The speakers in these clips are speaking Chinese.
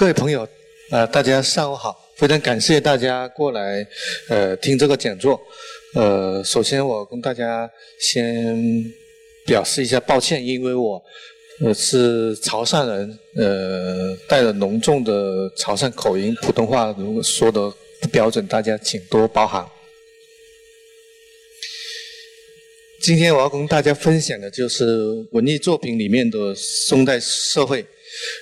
各位朋友，呃，大家上午好，非常感谢大家过来，呃，听这个讲座。呃，首先我跟大家先表示一下抱歉，因为我呃是潮汕人，呃，带着浓重的潮汕口音，普通话如果说的不标准，大家请多包涵。今天我要跟大家分享的就是文艺作品里面的宋代社会。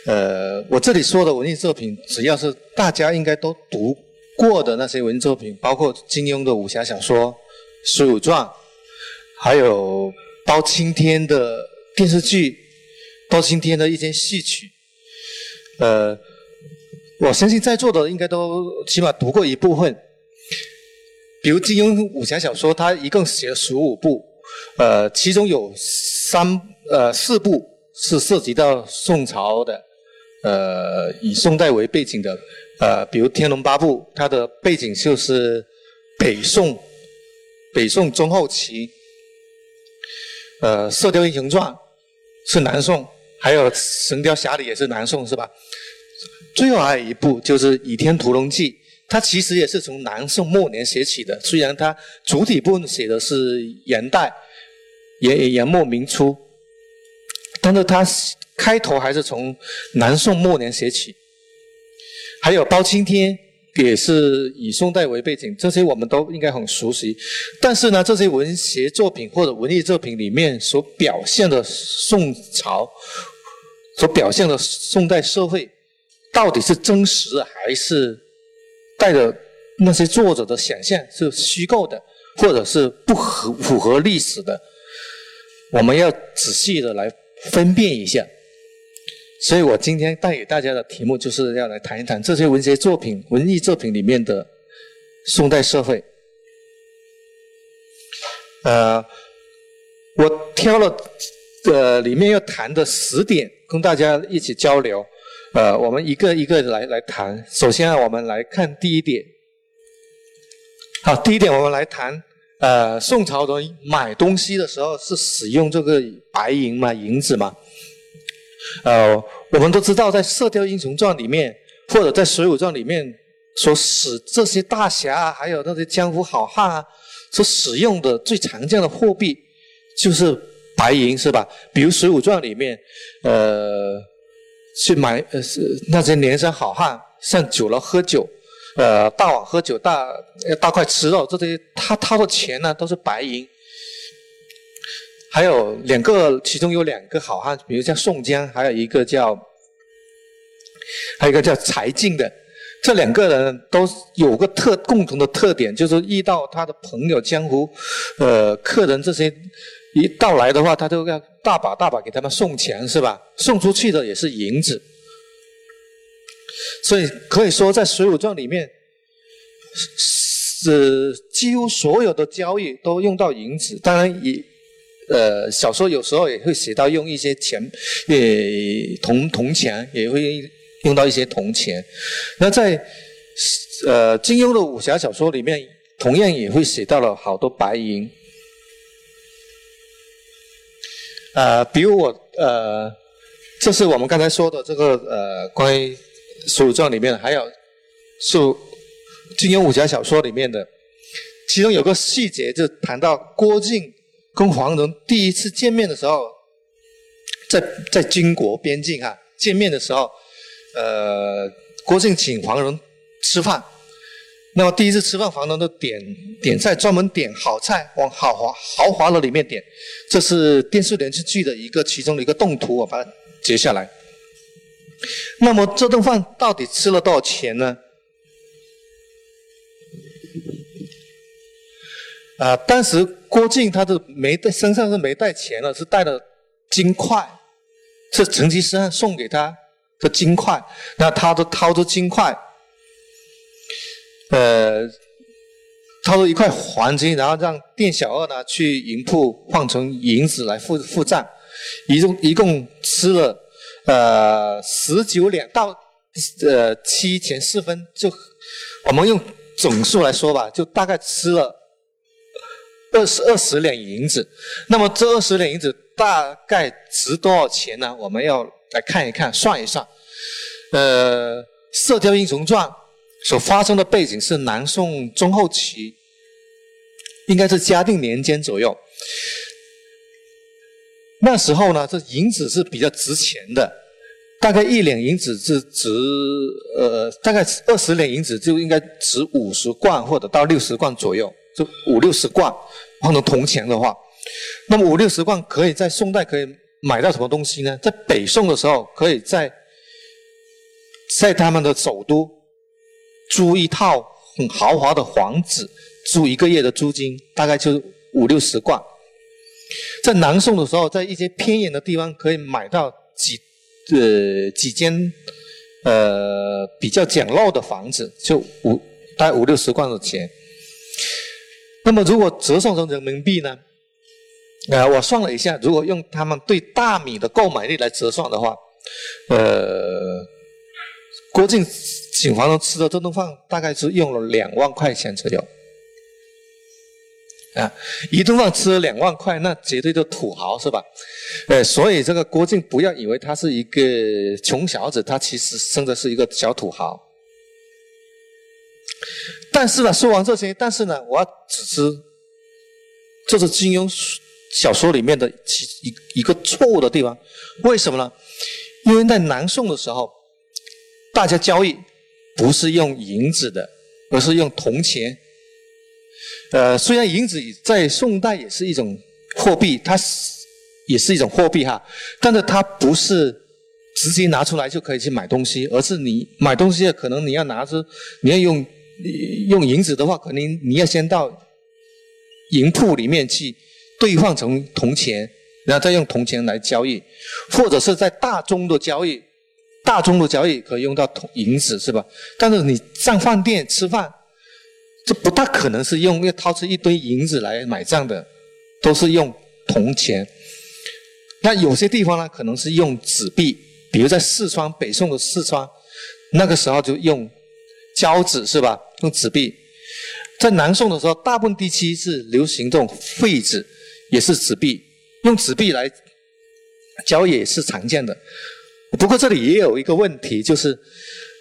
呃，我这里说的文艺作品，只要是大家应该都读过的那些文艺作品，包括金庸的武侠小说《水浒传》，还有包青天的电视剧、包青天的一些戏曲。呃，我相信在座的应该都起码读过一部分。比如金庸武侠小说，他一共写了十五部，呃，其中有三呃四部。是涉及到宋朝的，呃，以宋代为背景的，呃，比如《天龙八部》，它的背景就是北宋，北宋中后期。呃，《射雕英雄传》是南宋，还有《神雕侠侣》也是南宋，是吧？最后还有一部就是《倚天屠龙记》，它其实也是从南宋末年写起的，虽然它主体部分写的是元代，元元末明初。但是它开头还是从南宋末年写起，还有包青天也是以宋代为背景，这些我们都应该很熟悉。但是呢，这些文学作品或者文艺作品里面所表现的宋朝，所表现的宋代社会，到底是真实的还是带着那些作者的想象是虚构的，或者是不合符合历史的？我们要仔细的来。分辨一下，所以我今天带给大家的题目就是要来谈一谈这些文学作品、文艺作品里面的宋代社会。呃，我挑了呃里面要谈的十点，跟大家一起交流。呃，我们一个一个来来谈。首先啊，我们来看第一点。好，第一点我们来谈。呃，宋朝人买东西的时候是使用这个白银嘛，银子嘛。呃，我们都知道，在《射雕英雄传》里面，或者在《水浒传》里面，所使这些大侠啊，还有那些江湖好汉啊，所使用的最常见的货币就是白银，是吧？比如《水浒传》里面，呃，去买呃是那些连山好汉上酒楼喝酒。呃，大碗喝酒，大大块吃肉，这些他掏的钱呢都是白银。还有两个，其中有两个好汉，比如叫宋江，还有一个叫，还有一个叫柴进的。这两个人都有个特共同的特点，就是遇到他的朋友、江湖、呃客人这些一到来的话，他都要大把大把给他们送钱，是吧？送出去的也是银子。所以可以说，在《水浒传》里面，是几乎所有的交易都用到银子。当然，也呃，小说有时候也会写到用一些钱，呃，铜铜钱也会用到一些铜钱。那在呃金庸的武侠小说里面，同样也会写到了好多白银。呃，比如我呃，这是我们刚才说的这个呃关于。《水浒传》里面还有是金庸武侠小说里面的，其中有个细节就谈到郭靖跟黄蓉第一次见面的时候，在在金国边境啊见面的时候，呃，郭靖请黄蓉吃饭，那么第一次吃饭，黄蓉都点点菜，专门点好菜往豪华豪华的里面点，这是电视连续剧的一个其中的一个动图，我把它截下来。那么这顿饭到底吃了多少钱呢？啊，当时郭靖他是没带身上是没带钱了，是带了金块，是成吉思汗送给他的金块。那他都掏出金块，呃，掏出一块黄金，然后让店小二呢去银铺换成银子来付付账，一共一共吃了。呃，十九两到呃七钱四分，就我们用总数来说吧，就大概吃了二十二十两银子。那么这二十两银子大概值多少钱呢？我们要来看一看，算一算。呃，《射雕英雄传》所发生的背景是南宋中后期，应该是嘉定年间左右。那时候呢，这银子是比较值钱的，大概一两银子是值呃，大概二十两银子就应该值五十贯或者到六十贯左右，就五六十贯换成铜钱的话，那么五六十贯可以在宋代可以买到什么东西呢？在北宋的时候，可以在在他们的首都租一套很豪华的房子，租一个月的租金大概就五六十贯。在南宋的时候，在一些偏远的地方可以买到几呃几间呃比较简陋的房子，就五大概五六十贯的钱。那么如果折算成人民币呢？呃，我算了一下，如果用他们对大米的购买力来折算的话，呃，郭靖请皇上吃的这顿饭大概是用了两万块钱左右。啊，一顿饭吃了两万块，那绝对就土豪是吧？呃，所以这个郭靖不要以为他是一个穷小子，他其实生的是一个小土豪。但是呢，说完这些，但是呢，我要指出，这是金庸小说里面的其一一个错误的地方。为什么呢？因为在南宋的时候，大家交易不是用银子的，而是用铜钱。呃，虽然银子在宋代也是一种货币，它是也是一种货币哈，但是它不是直接拿出来就可以去买东西，而是你买东西可能你要拿着，你要用用银子的话，肯定你要先到银铺里面去兑换成铜钱，然后再用铜钱来交易，或者是在大宗的交易，大宗的交易可以用到铜银子是吧？但是你上饭店吃饭。这不大可能是用要掏出一堆银子来买账的，都是用铜钱。那有些地方呢，可能是用纸币，比如在四川，北宋的四川，那个时候就用胶纸是吧？用纸币。在南宋的时候，大部分地区是流行这种废纸，也是纸币，用纸币来交易也是常见的。不过这里也有一个问题，就是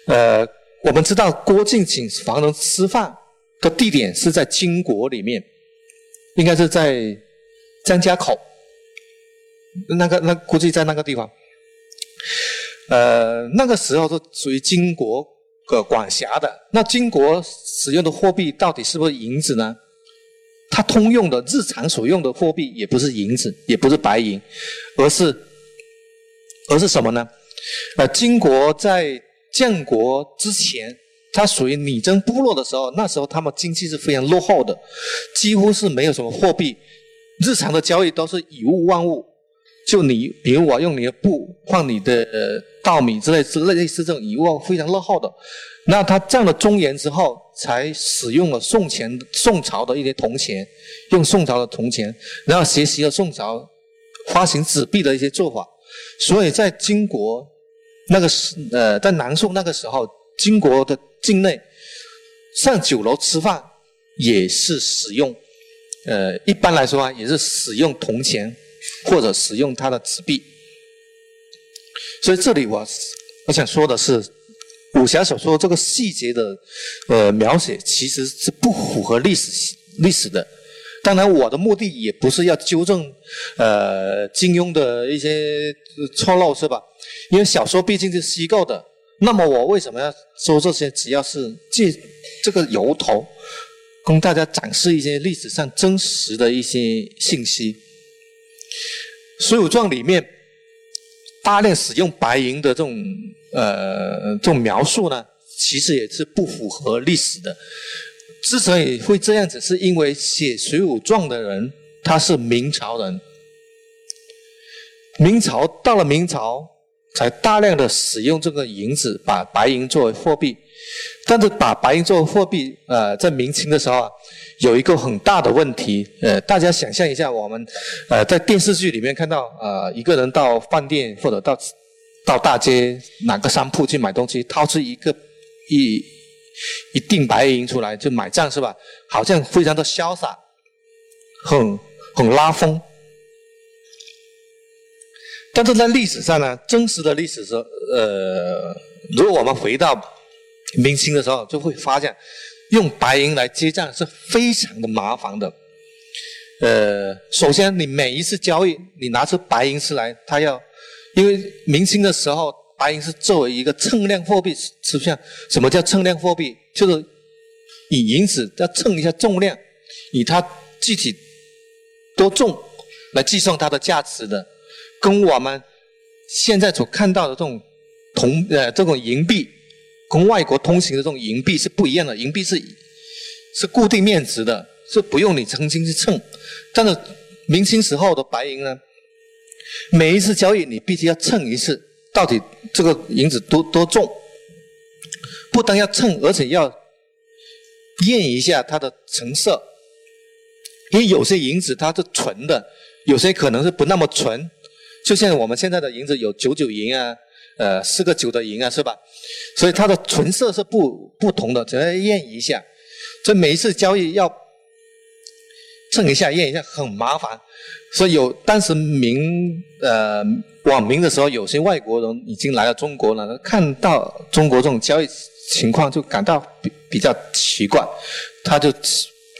呃，我们知道郭靖请房人吃饭。的地点是在金国里面，应该是在张家口，那个那估计在那个地方。呃，那个时候是属于金国的管辖的。那金国使用的货币到底是不是银子呢？它通用的日常所用的货币也不是银子，也不是白银，而是而是什么呢？呃，金国在建国之前。它属于拟真部落的时候，那时候他们经济是非常落后的，几乎是没有什么货币，日常的交易都是以物换物。就你，比如我用你的布换你的稻米之类之类类似这种以物，非常落后的。那他占了中原之后，才使用了宋钱、宋朝的一些铜钱，用宋朝的铜钱，然后学习了宋朝发行纸币的一些做法。所以在金国那个时，呃，在南宋那个时候，金国的。境内上酒楼吃饭也是使用，呃，一般来说啊，也是使用铜钱或者使用它的纸币。所以这里我我想说的是，武侠小说这个细节的呃描写其实是不符合历史历史的。当然，我的目的也不是要纠正呃金庸的一些错漏，是吧？因为小说毕竟是虚构的。那么我为什么要说这些？只要是借这个由头，供大家展示一些历史上真实的一些信息。《水浒传》里面大量使用白银的这种呃这种描述呢，其实也是不符合历史的。之所以会这样子，是因为写《水浒传》的人他是明朝人，明朝到了明朝。才大量的使用这个银子，把白银作为货币。但是把白银作为货币，呃，在明清的时候啊，有一个很大的问题。呃，大家想象一下，我们呃在电视剧里面看到，呃，一个人到饭店或者到到大街哪个商铺去买东西，掏出一个一一锭白银出来就买账是吧？好像非常的潇洒，很很拉风。但是在历史上呢，真实的历史是，呃，如果我们回到明清的时候，就会发现用白银来结账是非常的麻烦的。呃，首先你每一次交易，你拿出白银出来，它要，因为明清的时候，白银是作为一个称量货币出现。什么叫称量货币？就是以银子要称一下重量，以它具体多重来计算它的价值的，跟我们现在所看到的这种铜呃这种银币，跟外国通行的这种银币是不一样的。银币是是固定面值的。是不用你曾经去称，但是明清时候的白银呢，每一次交易你必须要称一次，到底这个银子多多重，不但要称，而且要验一下它的成色，因为有些银子它是纯的，有些可能是不那么纯，就像我们现在的银子有九九银啊，呃四个九的银啊，是吧？所以它的纯色是不不同的，只要验一下，所以每一次交易要。称一下验一下很麻烦，所以有当时明呃晚明的时候，有些外国人已经来到中国了，看到中国这种交易情况，就感到比比较奇怪，他就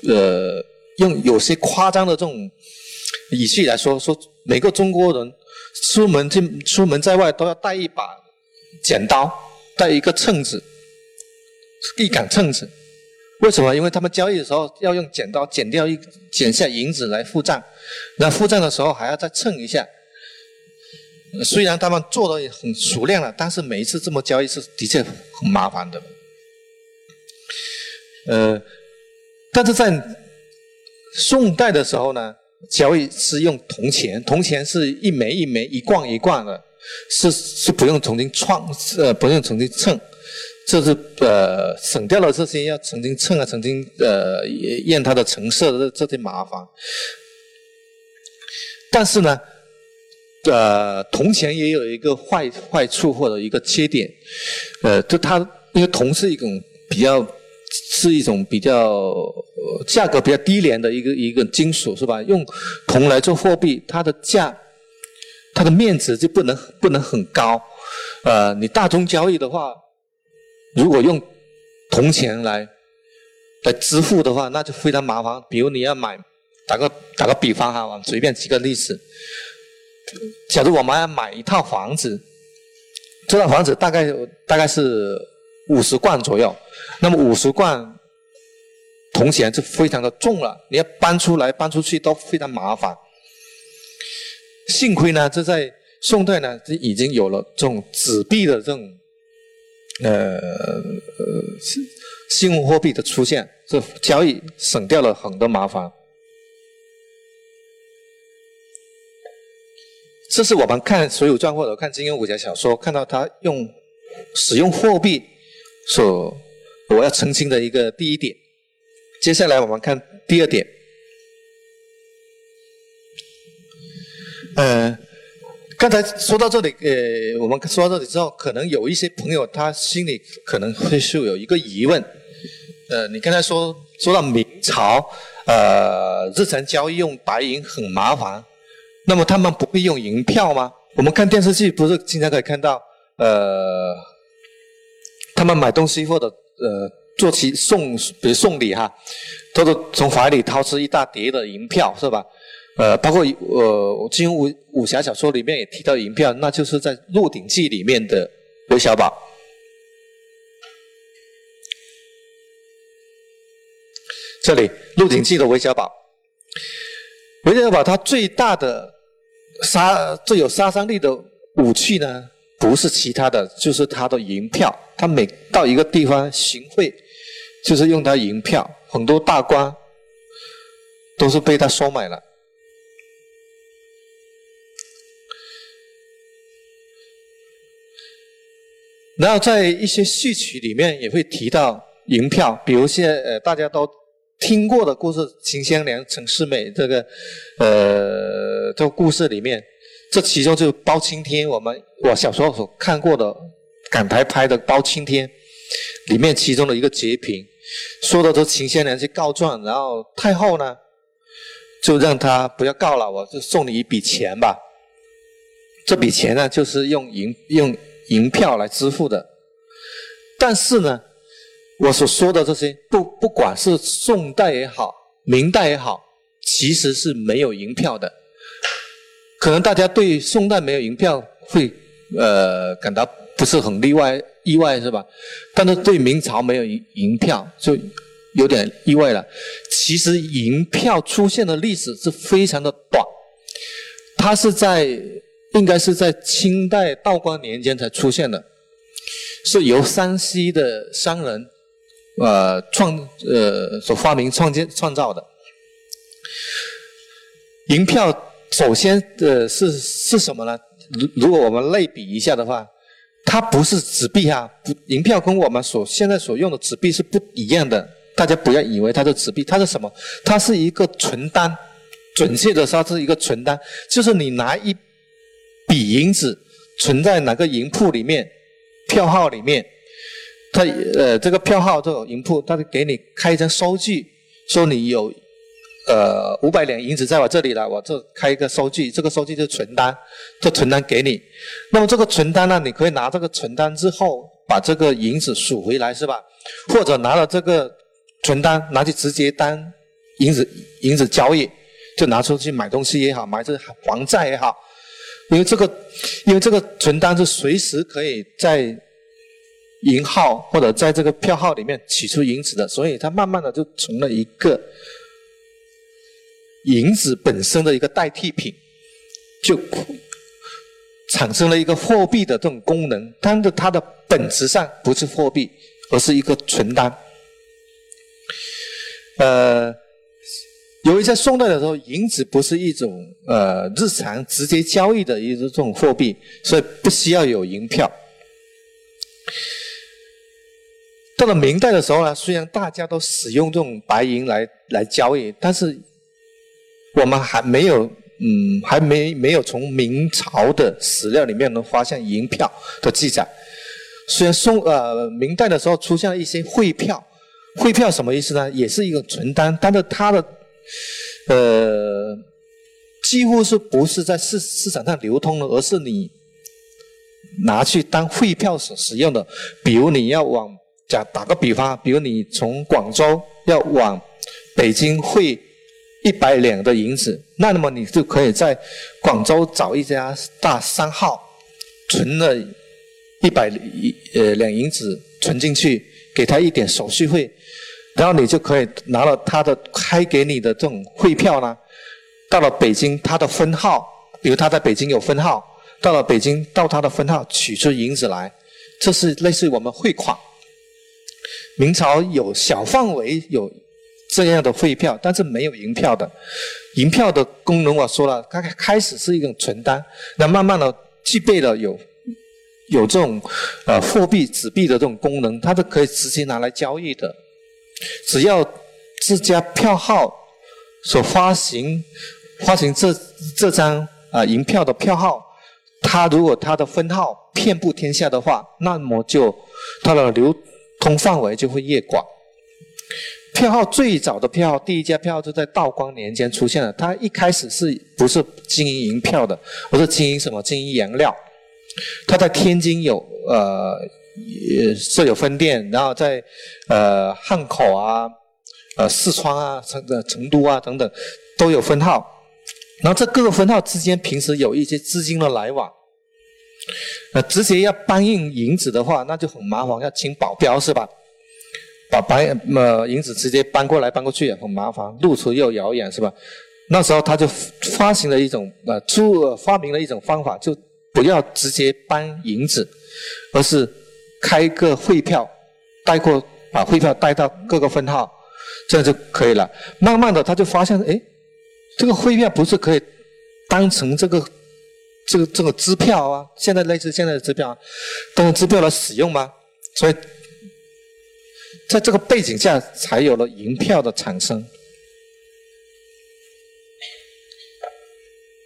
呃用有些夸张的这种语气来说，说每个中国人出门进出门在外都要带一把剪刀，带一个秤子，一杆秤子。为什么？因为他们交易的时候要用剪刀剪掉一剪下银子来付账，那付账的时候还要再称一下。虽然他们做的很熟练了，但是每一次这么交易是的确很麻烦的。呃，但是在宋代的时候呢，交易是用铜钱，铜钱是一枚一枚、一贯一贯的，是是不用重新创，呃，不用重新称。这是呃省掉了这些要重新称啊，重新呃验它的成色的这些麻烦。但是呢，呃，铜钱也有一个坏坏处或者一个缺点，呃，就它因为铜是一种比较是一种比较价格比较低廉的一个一个金属是吧？用铜来做货币，它的价它的面值就不能不能很高。呃，你大宗交易的话。如果用铜钱来来支付的话，那就非常麻烦。比如你要买，打个打个比方哈，我随便举个例子。假如我们要买一套房子，这套房子大概大概是五十贯左右，那么五十贯铜钱就非常的重了，你要搬出来搬出去都非常麻烦。幸亏呢，这在宋代呢，这已经有了这种纸币的这种。呃，信信用货币的出现，这交易省掉了很多麻烦。这是我们看《水浒传》或者看金庸武侠小说，看到他用使用货币所我要澄清的一个第一点。接下来我们看第二点。呃。刚才说到这里，呃，我们说到这里之后，可能有一些朋友他心里可能会是有一个疑问，呃，你刚才说说到明朝，呃，日常交易用白银很麻烦，那么他们不会用银票吗？我们看电视剧不是经常可以看到，呃，他们买东西或者呃做起送，比如送礼哈，他都从怀里掏出一大叠的银票，是吧？呃，包括呃，金武武侠小说里面也提到银票，那就是在《鹿鼎记》里面的韦小宝。这里《鹿鼎记》的韦小宝，韦小宝他最大的杀最有杀伤力的武器呢，不是其他的，就是他的银票。他每到一个地方行贿，就是用他银票，很多大官都是被他收买了。然后在一些戏曲里面也会提到银票，比如现在呃大家都听过的故事《秦香莲陈世美》这个呃这个故事里面，这其中就包青天，我们我小时候所看过的港台拍的包青天里面其中的一个截屏，说的都秦香莲去告状，然后太后呢就让他不要告了，我就送你一笔钱吧。这笔钱呢就是用银用。银票来支付的，但是呢，我所说的这些，不不管是宋代也好，明代也好，其实是没有银票的。可能大家对宋代没有银票会呃感到不是很例外，意外是吧？但是对明朝没有银银票就有点意外了。其实银票出现的历史是非常的短，它是在应该是在清代道光年间才出现的。是由山西的商人，呃创呃所发明创建创造的银票，首先呃是是什么呢？如如果我们类比一下的话，它不是纸币哈，银票跟我们所现在所用的纸币是不一样的。大家不要以为它是纸币，它是什么？它是一个存单，准确的说是一个存单，就是你拿一笔银子存在哪个银铺里面。票号里面，他呃这个票号这种银铺，他给你开一张收据，说你有呃五百两银子在我这里了，我这开一个收据，这个收据是存单，这存单给你。那么这个存单呢，你可以拿这个存单之后把这个银子赎回来，是吧？或者拿了这个存单拿去直接当银子银子交易，就拿出去买东西也好，买这还债也好。因为这个，因为这个存单是随时可以在银号或者在这个票号里面取出银子的，所以它慢慢的就成了一个银子本身的一个代替品，就产生了一个货币的这种功能。但是它的本质上不是货币，而是一个存单。呃。由于在宋代的时候，银子不是一种呃日常直接交易的一种这种货币，所以不需要有银票。到了明代的时候呢，虽然大家都使用这种白银来来交易，但是我们还没有嗯还没没有从明朝的史料里面能发现银票的记载。虽然宋呃明代的时候出现了一些汇票，汇票什么意思呢？也是一个存单，但是它的呃，几乎是不是在市市场上流通的，而是你拿去当汇票所使用的。比如你要往假打个比方，比如你从广州要往北京汇一百两的银子，那么你就可以在广州找一家大商号，存了一百呃两银子存进去，给他一点手续费。然后你就可以拿了他的开给你的这种汇票呢，到了北京他的分号，比如他在北京有分号，到了北京到他的分号取出银子来，这是类似于我们汇款。明朝有小范围有这样的汇票，但是没有银票的。银票的功能我说了，它开始是一种存单，那慢慢的具备了有有这种呃货币纸币的这种功能，它是可以直接拿来交易的。只要这家票号所发行发行这这张啊银票的票号，它如果它的分号遍布天下的话，那么就它的流通范围就会越广。票号最早的票号，第一家票号就在道光年间出现了。它一开始是不是经营银票的，不是经营什么？经营颜料。它在天津有呃。设有分店，然后在呃汉口啊、呃四川啊、成呃成都啊等等都有分号。然后这各个分号之间平时有一些资金的来往。呃，直接要搬运银子的话，那就很麻烦，要请保镖是吧？把白呃银子直接搬过来搬过去也很麻烦，路途又遥远是吧？那时候他就发行了一种呃出发明了一种方法，就不要直接搬银子，而是。开个汇票，带过把汇票带到各个分号，这样就可以了。慢慢的，他就发现，哎，这个汇票不是可以当成这个这个这个支票啊？现在类似现在的支票，啊当成支票来使用吗？所以，在这个背景下，才有了银票的产生。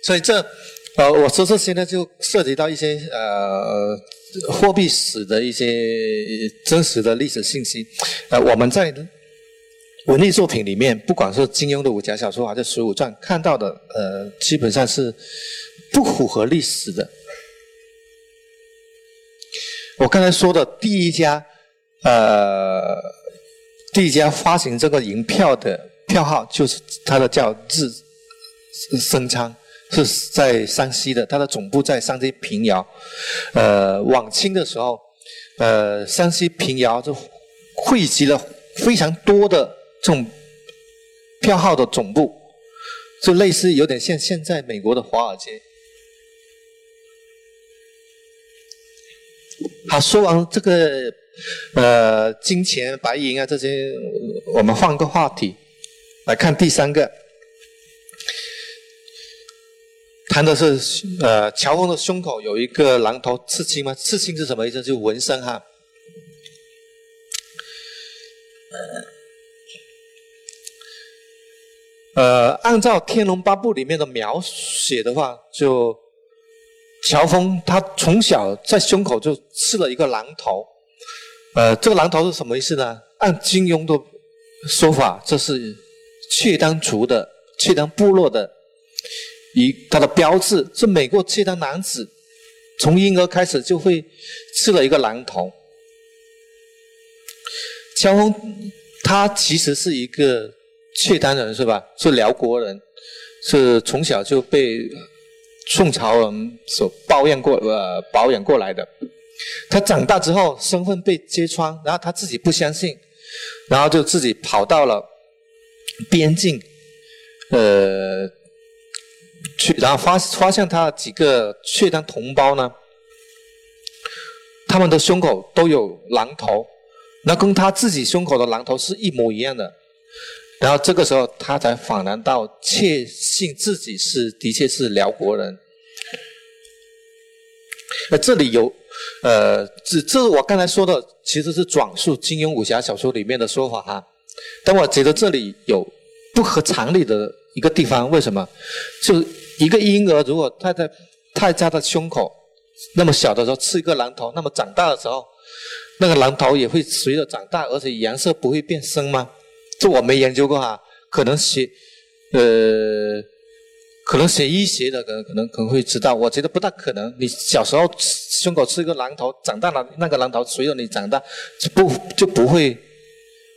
所以这，呃，我说这些呢，就涉及到一些呃。货币史的一些真实的历史信息，呃，我们在文艺作品里面，不管是金庸的武侠小说还是《水浒传》，看到的，呃，基本上是不符合历史的。我刚才说的第一家呃，第一家发行这个银票的票号就是它的叫日升昌，是在山西的，它的总部在山西平遥。呃，晚清的时候，呃，山西平遥就汇集了非常多的这种票号的总部，就类似有点像现在美国的华尔街。好，说完这个，呃，金钱、白银啊这些，我们换个话题，来看第三个，谈的是呃，乔峰的胸口有一个狼头刺青吗？刺青是什么意思？就纹身哈。呃，按照《天龙八部》里面的描写的话，就。乔峰他从小在胸口就刺了一个狼头，呃，这个狼头是什么意思呢？按金庸的说法，这是契丹族的契丹部落的一他的标志，是每个契丹男子从婴儿开始就会刺了一个狼头。乔峰他其实是一个契丹人是吧？是辽国人，是从小就被。宋朝人所抱怨过呃保养过来的，他长大之后身份被揭穿，然后他自己不相信，然后就自己跑到了边境，呃，去然后发发现他几个契丹同胞呢，他们的胸口都有狼头，那跟他自己胸口的狼头是一模一样的。然后这个时候，他才恍然到确信自己是的确是辽国人。那这里有，呃，这这是我刚才说的其实是转述金庸武侠小说里面的说法哈。但我觉得这里有不合常理的一个地方，为什么？就一个婴儿如果他在太家的胸口那么小的时候刺一个狼头，那么长大的时候，那个狼头也会随着长大，而且颜色不会变深吗？这我没研究过哈，可能写，呃，可能写医学的可能可能可能会知道，我觉得不大可能。你小时候胸口吃一个狼头，长大了那个狼头随着你长大，就不就不会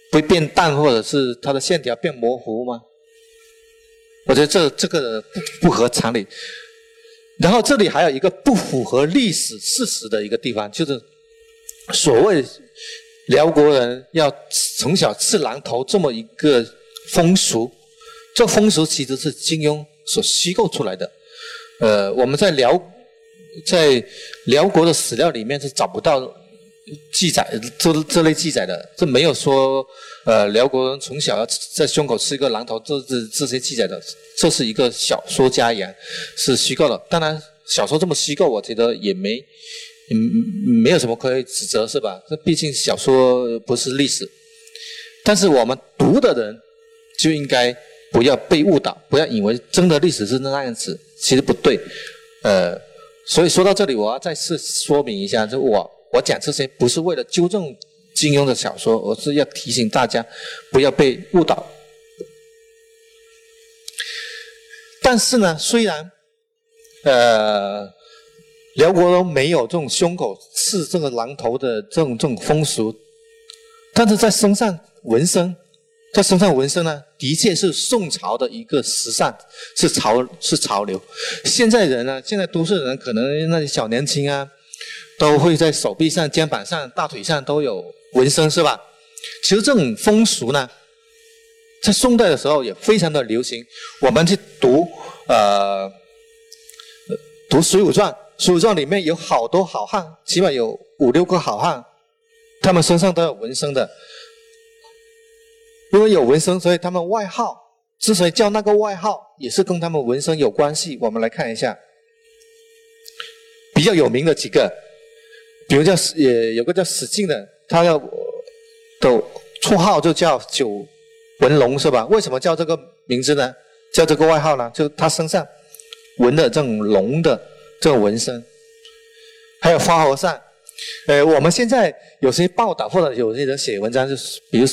不会变淡，或者是它的线条变模糊吗？我觉得这这个不合常理。然后这里还有一个不符合历史事实的一个地方，就是所谓。辽国人要从小吃狼头这么一个风俗，这风俗其实是金庸所虚构出来的。呃，我们在辽在辽国的史料里面是找不到记载这这类记载的，这没有说呃辽国人从小要在胸口吃一个狼头，这这这些记载的，这是一个小说家言，是虚构的。当然，小说这么虚构，我觉得也没。嗯，没有什么可以指责，是吧？这毕竟小说不是历史，但是我们读的人就应该不要被误导，不要以为真的历史是那样子，其实不对。呃，所以说到这里，我要再次说明一下，就我我讲这些不是为了纠正金庸的小说，而是要提醒大家不要被误导。但是呢，虽然，呃。辽国都没有这种胸口刺这个狼头的这种这种风俗，但是在身上纹身，在身上纹身呢，的确是宋朝的一个时尚，是潮是潮流。现在人呢，现在都市人可能那些小年轻啊，都会在手臂上、肩膀上、大腿上都有纹身，是吧？其实这种风俗呢，在宋代的时候也非常的流行。我们去读呃读《水浒传》。《水浒传》里面有好多好汉，起码有五六个好汉，他们身上都有纹身的。因为有纹身，所以他们外号之所以叫那个外号，也是跟他们纹身有关系。我们来看一下，比较有名的几个，比如叫也有个叫史进的，他的的绰号就叫九纹龙，是吧？为什么叫这个名字呢？叫这个外号呢？就他身上纹的这种龙的。这个纹身，还有花和尚，呃，我们现在有些报道或者有些人写文章，就是比如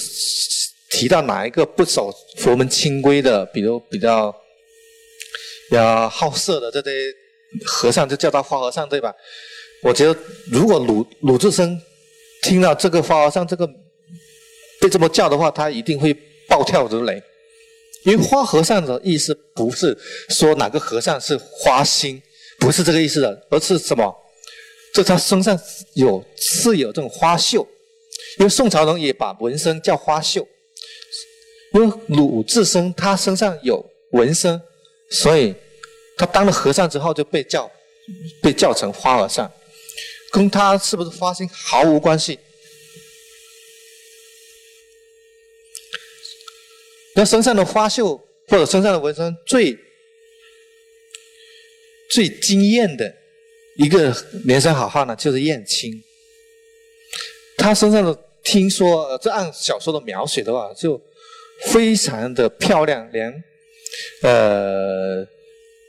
提到哪一个不守佛门清规的，比如比较要好色的这些和尚，就叫他花和尚，对吧？我觉得如果鲁鲁智深听到这个花和尚这个被这么叫的话，他一定会暴跳如雷。因为花和尚的意思不是说哪个和尚是花心，不是这个意思的，而是什么？这他身上有是有这种花绣，因为宋朝人也把纹身叫花绣。因为鲁智深他身上有纹身，所以他当了和尚之后就被叫被叫成花和尚，跟他是不是花心毫无关系。那身上的花绣或者身上的纹身最最惊艳的一个连山好汉呢，就是燕青。他身上的听说，这按小说的描写的话，就非常的漂亮，连呃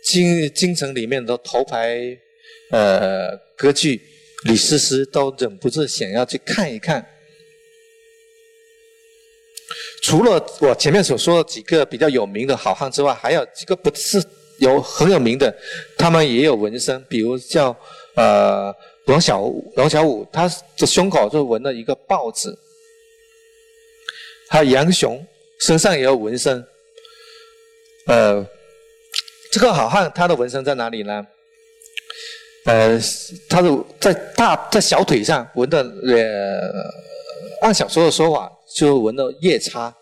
京京城里面的头牌呃歌剧李师师都忍不住想要去看一看。除了我前面所说的几个比较有名的好汉之外，还有几个不是有很有名的，他们也有纹身，比如叫呃王小王小五，他的胸口就纹了一个豹子，还有杨雄身上也有纹身，呃，这个好汉他的纹身在哪里呢？呃，他的在大在小腿上纹的呃，按小说的说法。就纹了夜叉，